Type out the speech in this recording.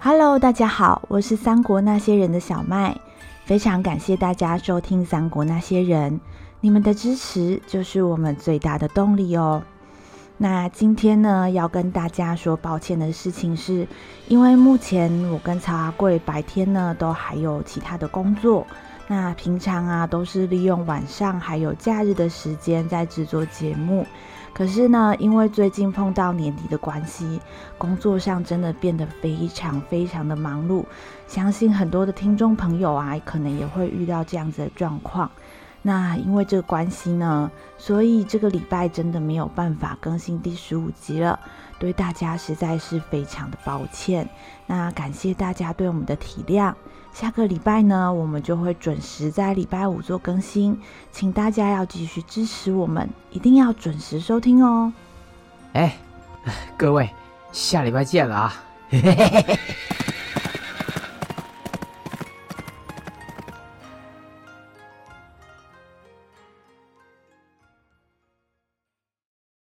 Hello，大家好，我是三国那些人的小麦，非常感谢大家收听《三国那些人》，你们的支持就是我们最大的动力哦。那今天呢，要跟大家说抱歉的事情是，因为目前我跟曹阿贵白天呢都还有其他的工作，那平常啊都是利用晚上还有假日的时间在制作节目。可是呢，因为最近碰到年底的关系，工作上真的变得非常非常的忙碌。相信很多的听众朋友啊，可能也会遇到这样子的状况。那因为这个关系呢，所以这个礼拜真的没有办法更新第十五集了，对大家实在是非常的抱歉。那感谢大家对我们的体谅。下个礼拜呢，我们就会准时在礼拜五做更新，请大家要继续支持我们，一定要准时收听哦。哎，各位，下礼拜见了啊！